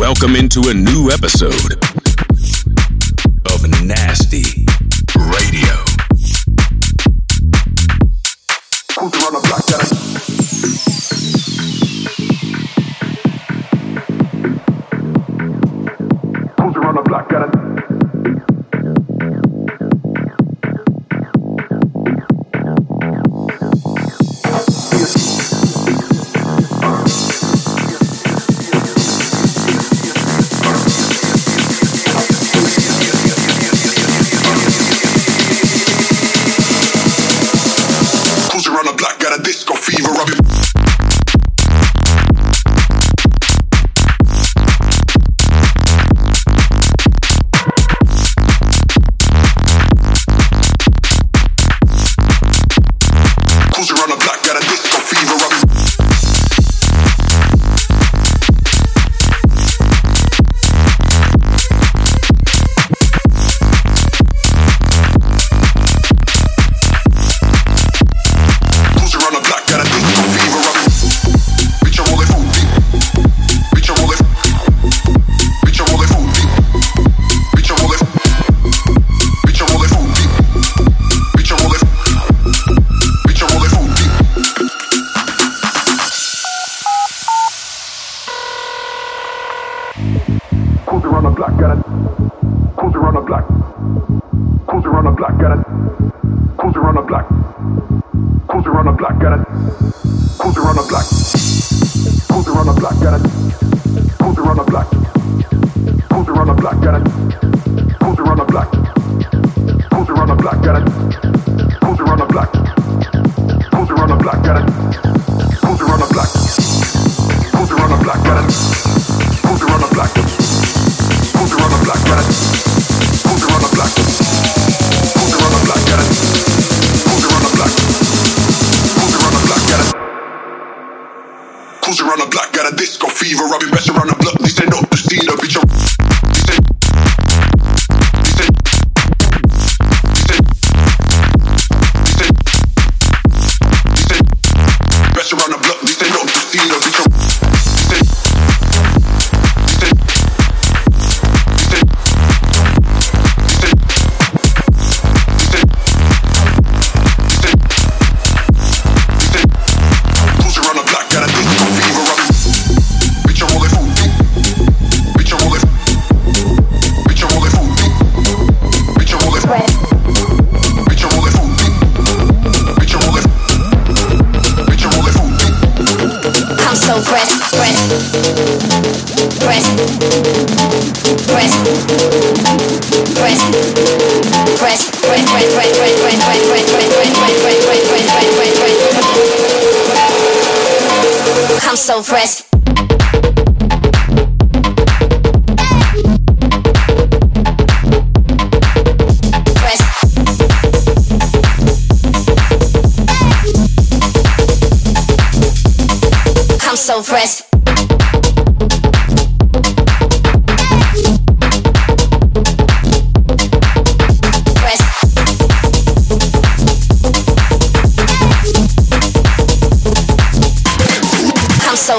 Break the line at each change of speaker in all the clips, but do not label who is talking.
Welcome into a new episode of Nasty Radio.
Pulls around the black, got it. Pulls around the black, got it. Pulls around the black, got it.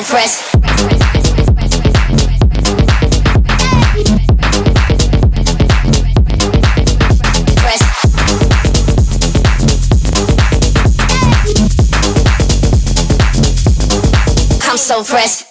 so fresh. I'm so fresh.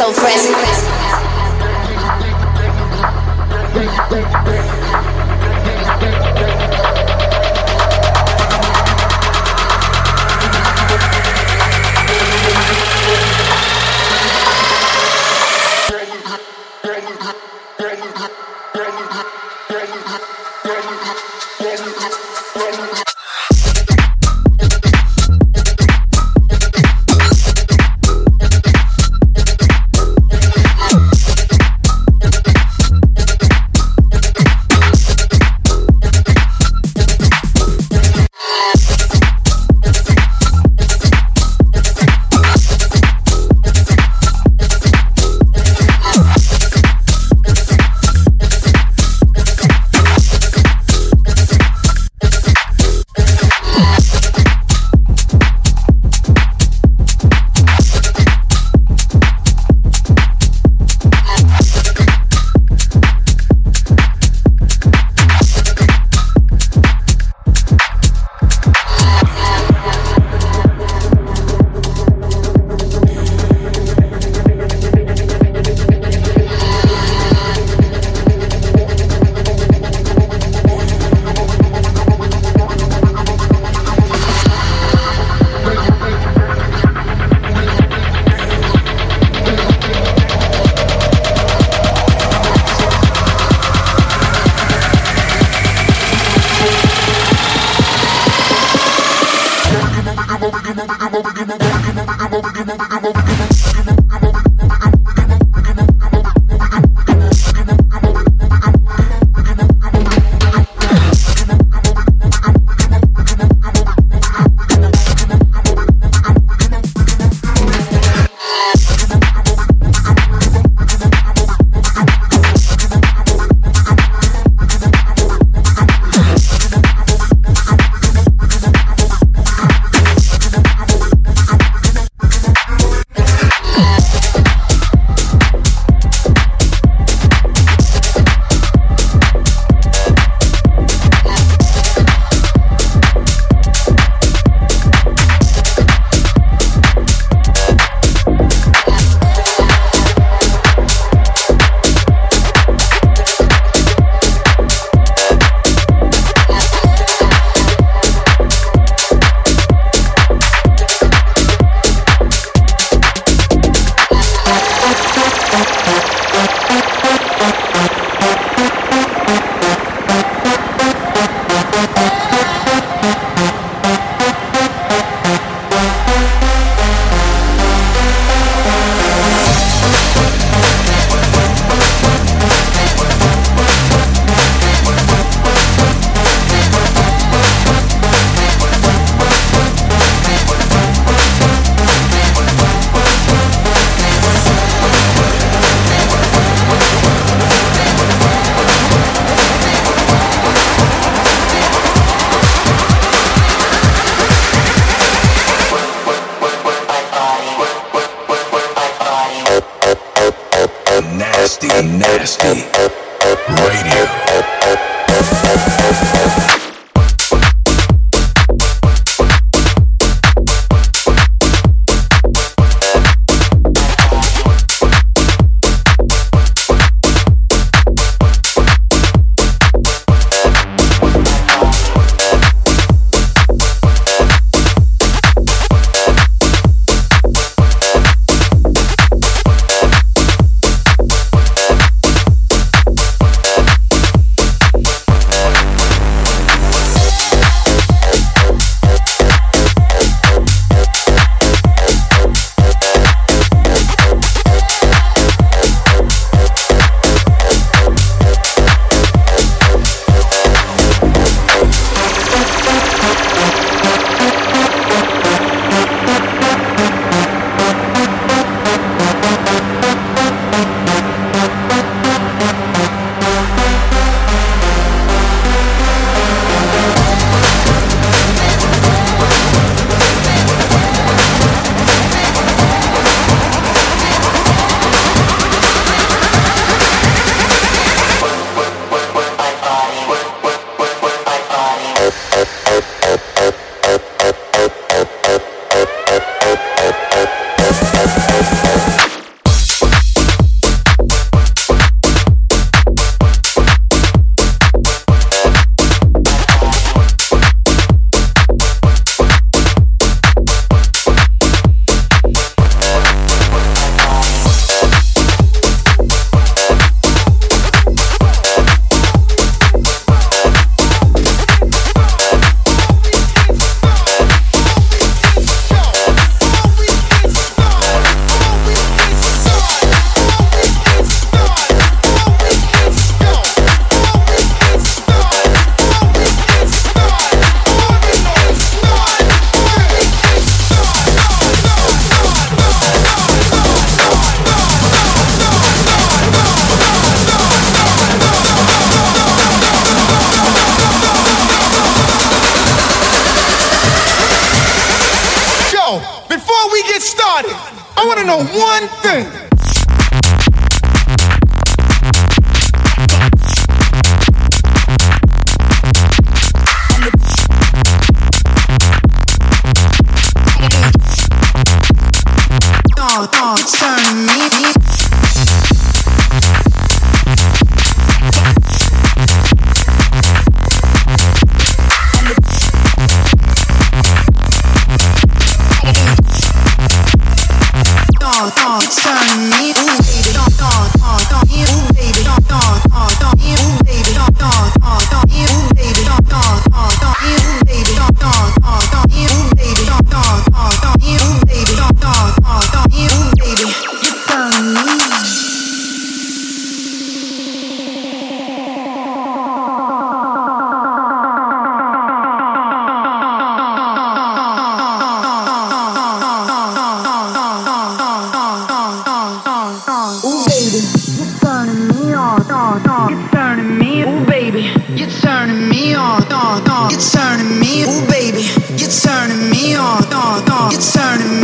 so
friendly.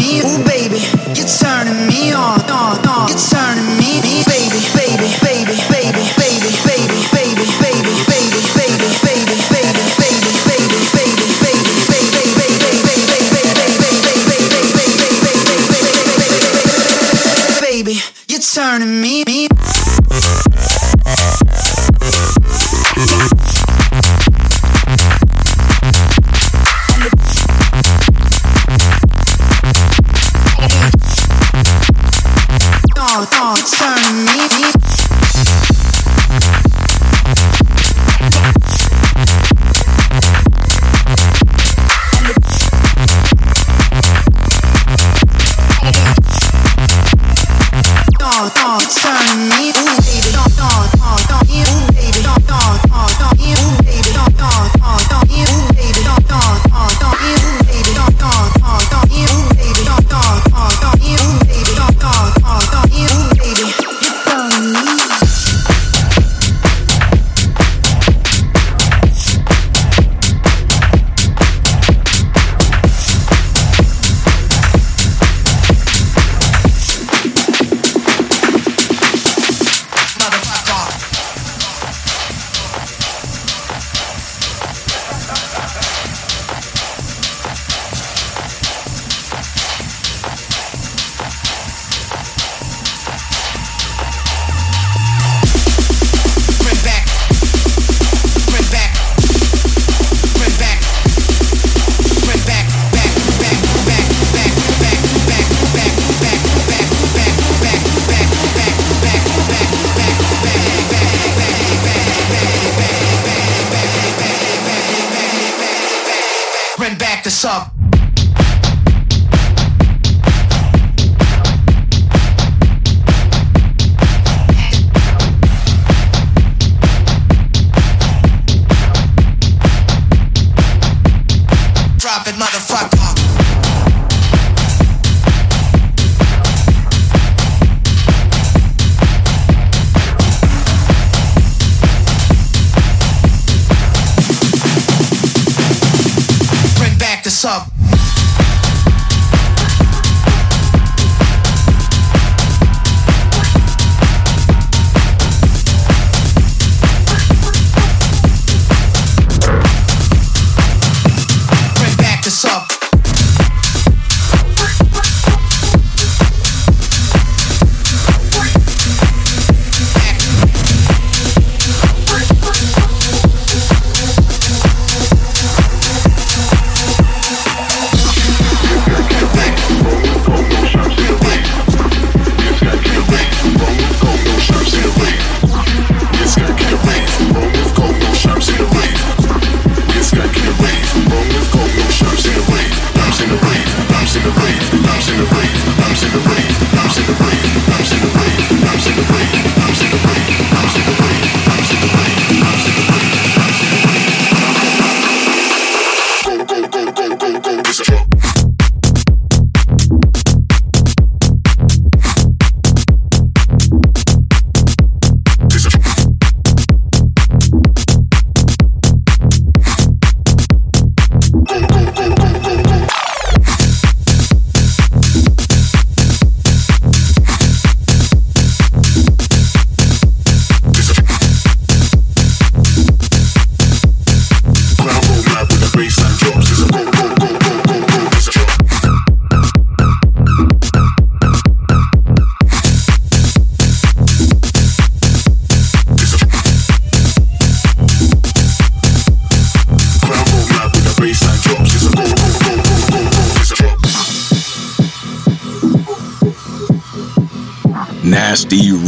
Isso.
O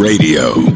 Radio.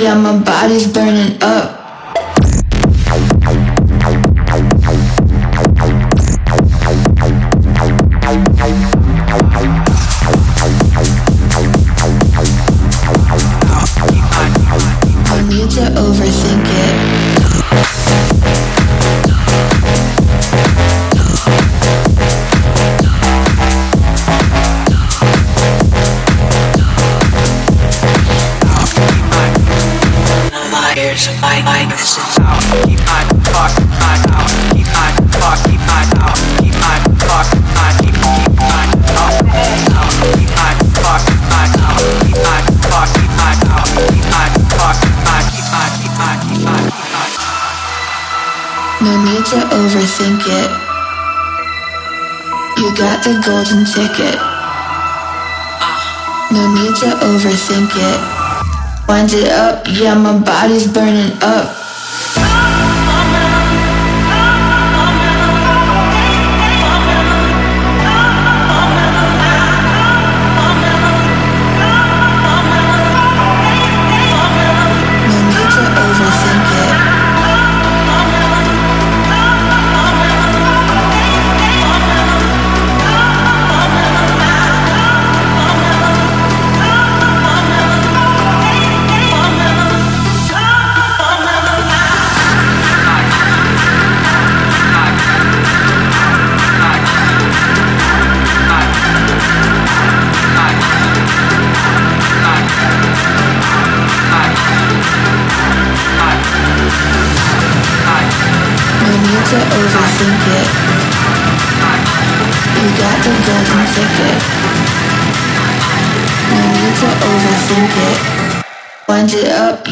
Yeah, my body's burning up. The golden ticket. No need to overthink it. Wind it up, yeah, my body's burning up.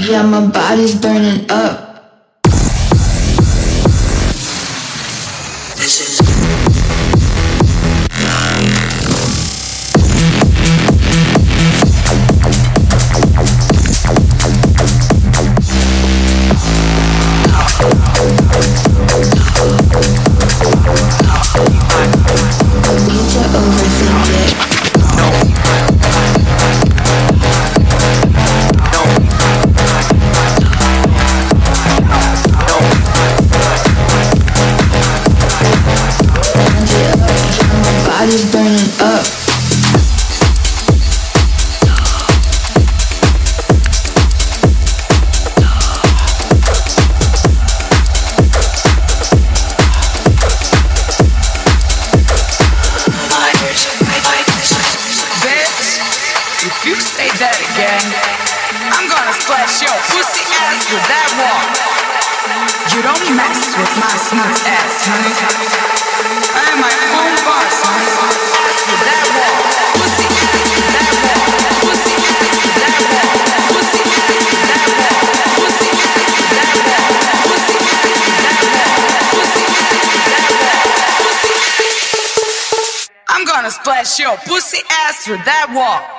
Yeah, my body's burning up.
Wall. Pussy ass with that wall.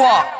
过!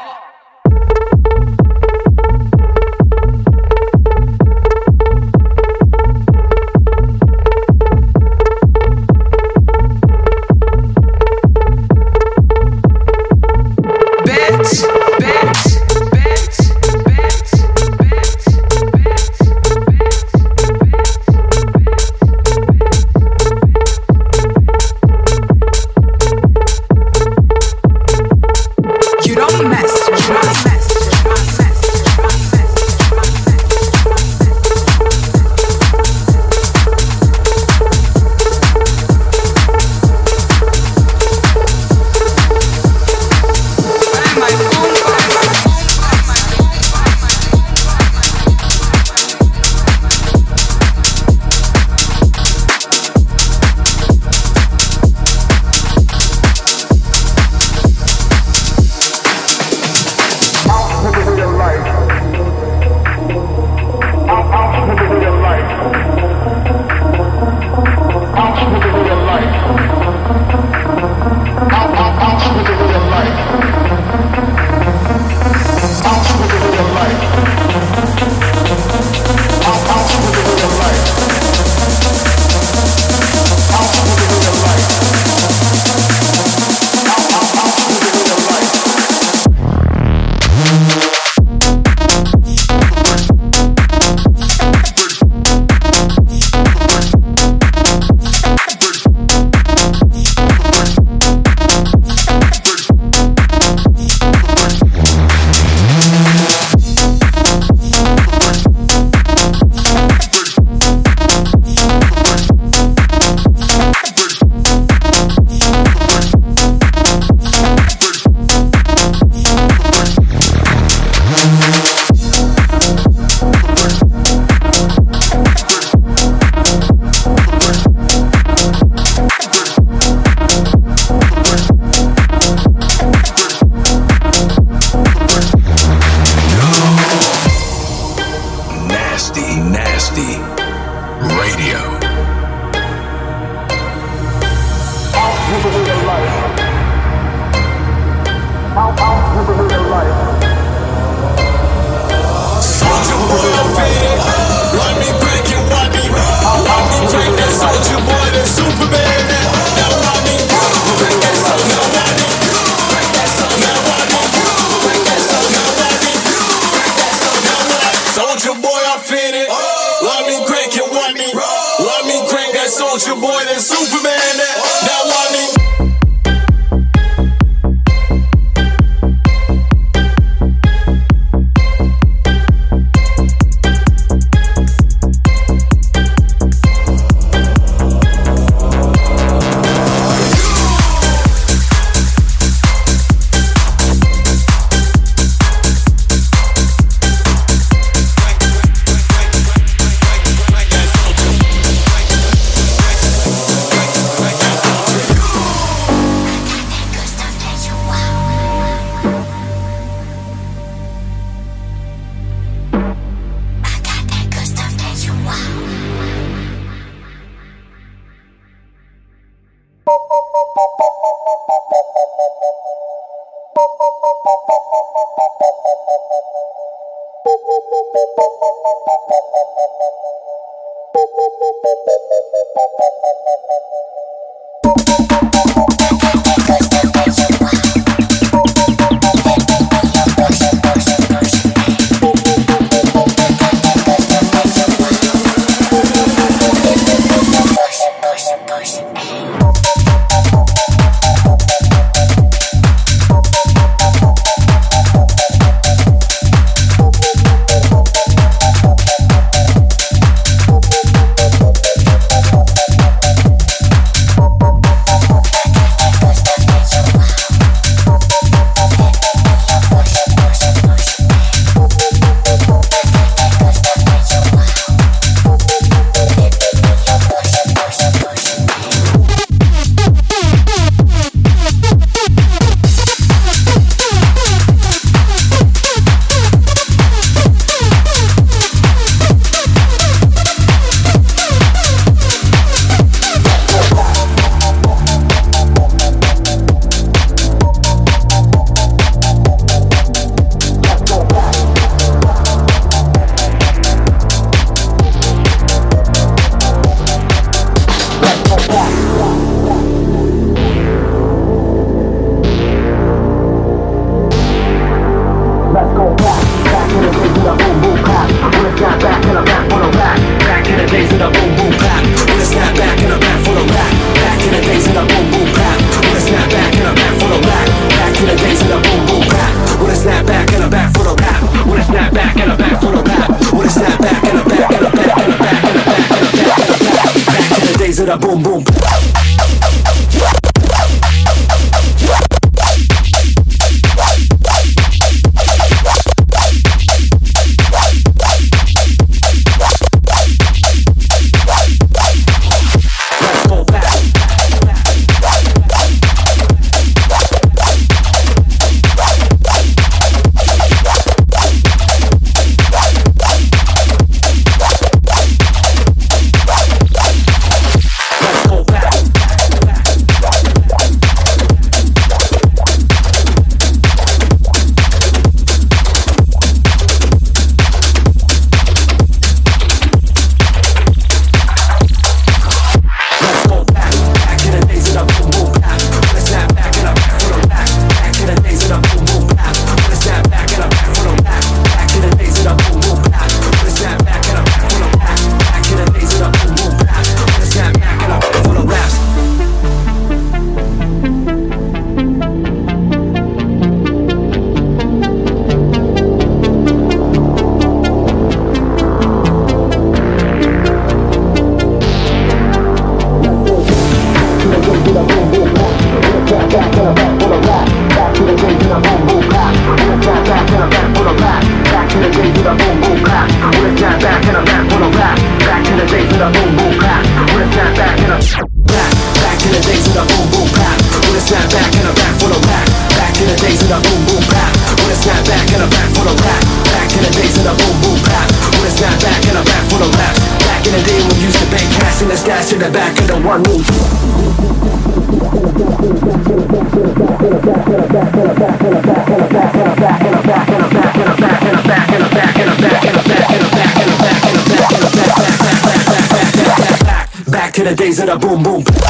Back.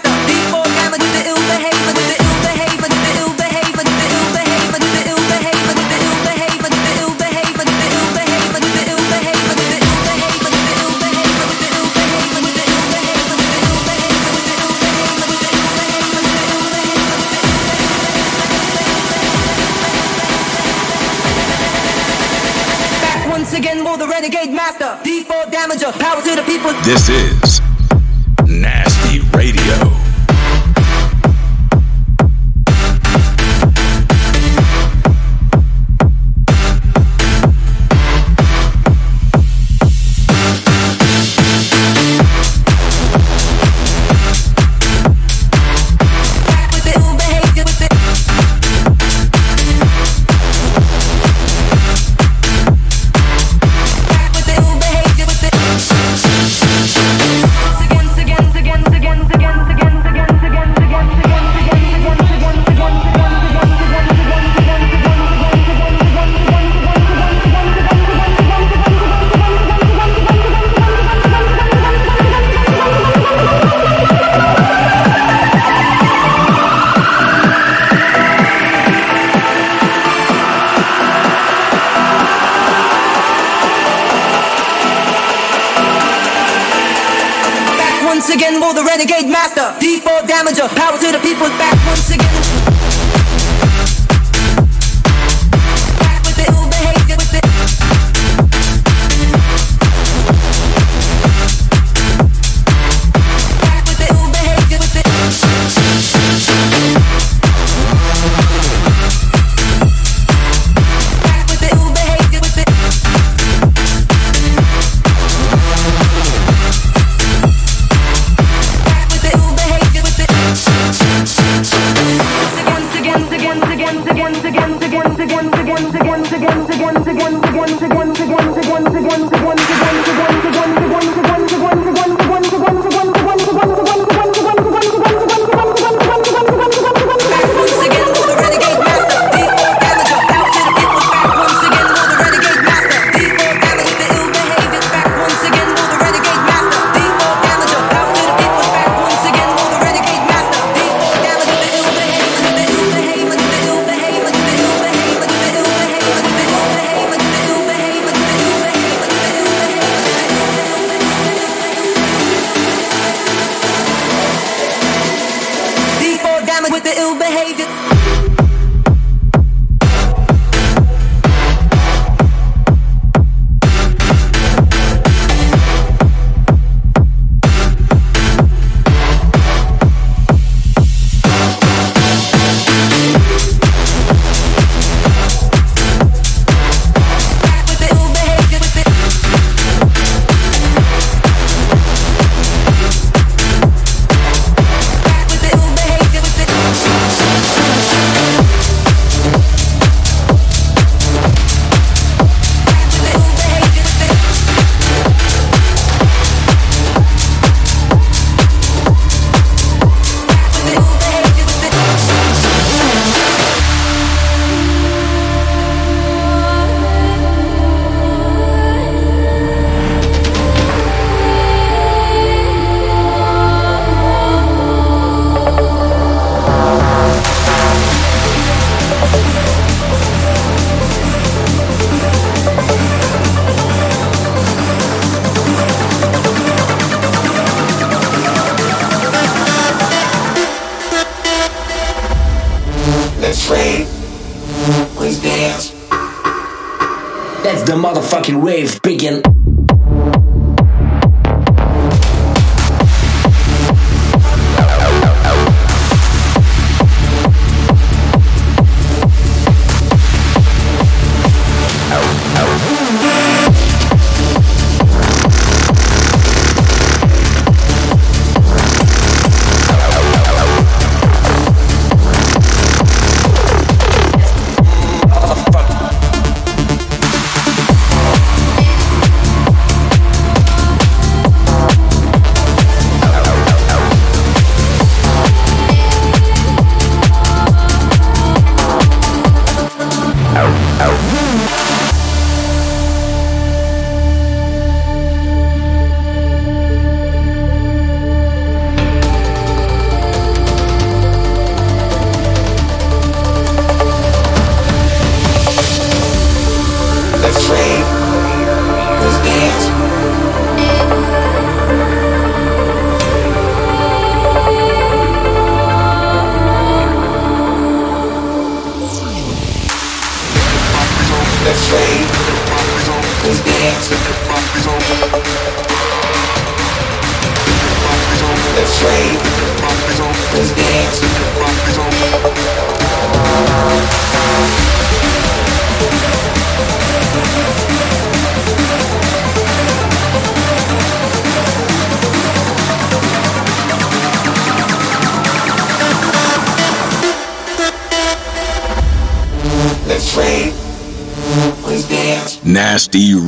This is once again more the renegade
master. D4 damager, power
to the
people's back once
again.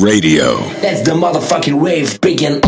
Radio.
That's the motherfucking wave begin.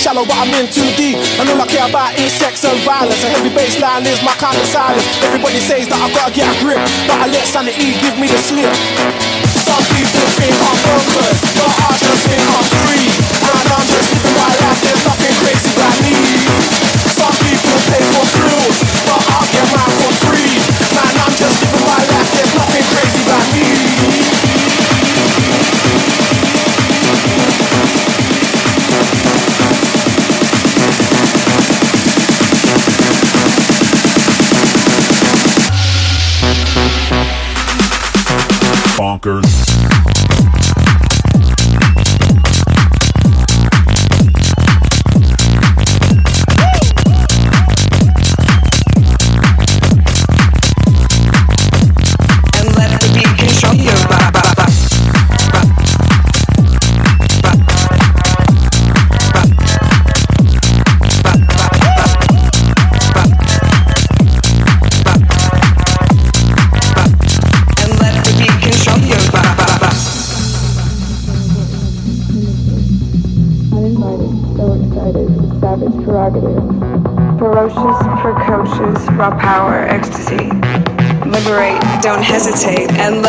Shallow, but I'm in too deep. And all I care about is sex and violence. A heavy bassline is my kind of silence. Everybody says that I've got to get a grip, but I let sanity give me the slip. Some people think I'm bonkers, but I just think I'm free.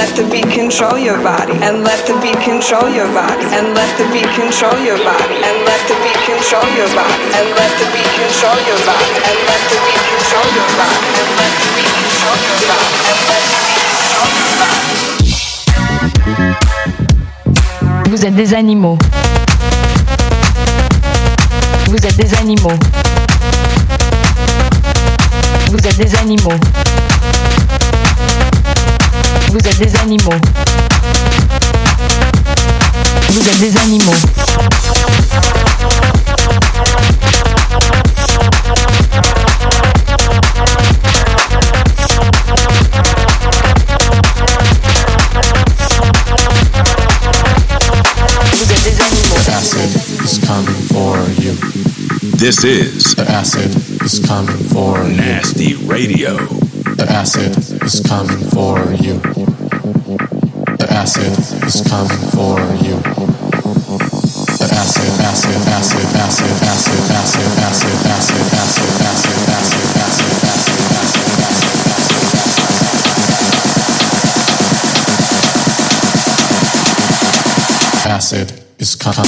Let the beat control your body, and let the beat control your body, and let the beat control your body, and let the beat control your body, and let the beat control your body, and let the beat control your body, and let the beat control your body, and let the beat control your body.
Vous êtes des animaux. Vous êtes des animaux.
Vous êtes des animaux. Vous êtes des animaux. Vous êtes des animaux. Vous êtes des animaux.
The acid is coming for you.
This is
The acid is coming for you.
Nasty Radio.
The acid is coming for you. Acid is coming for you. The acid, acid, acid, acid, acid, acid, acid, acid, acid, acid, acid, acid, acid, Acid is coming.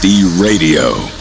Nasty Radio.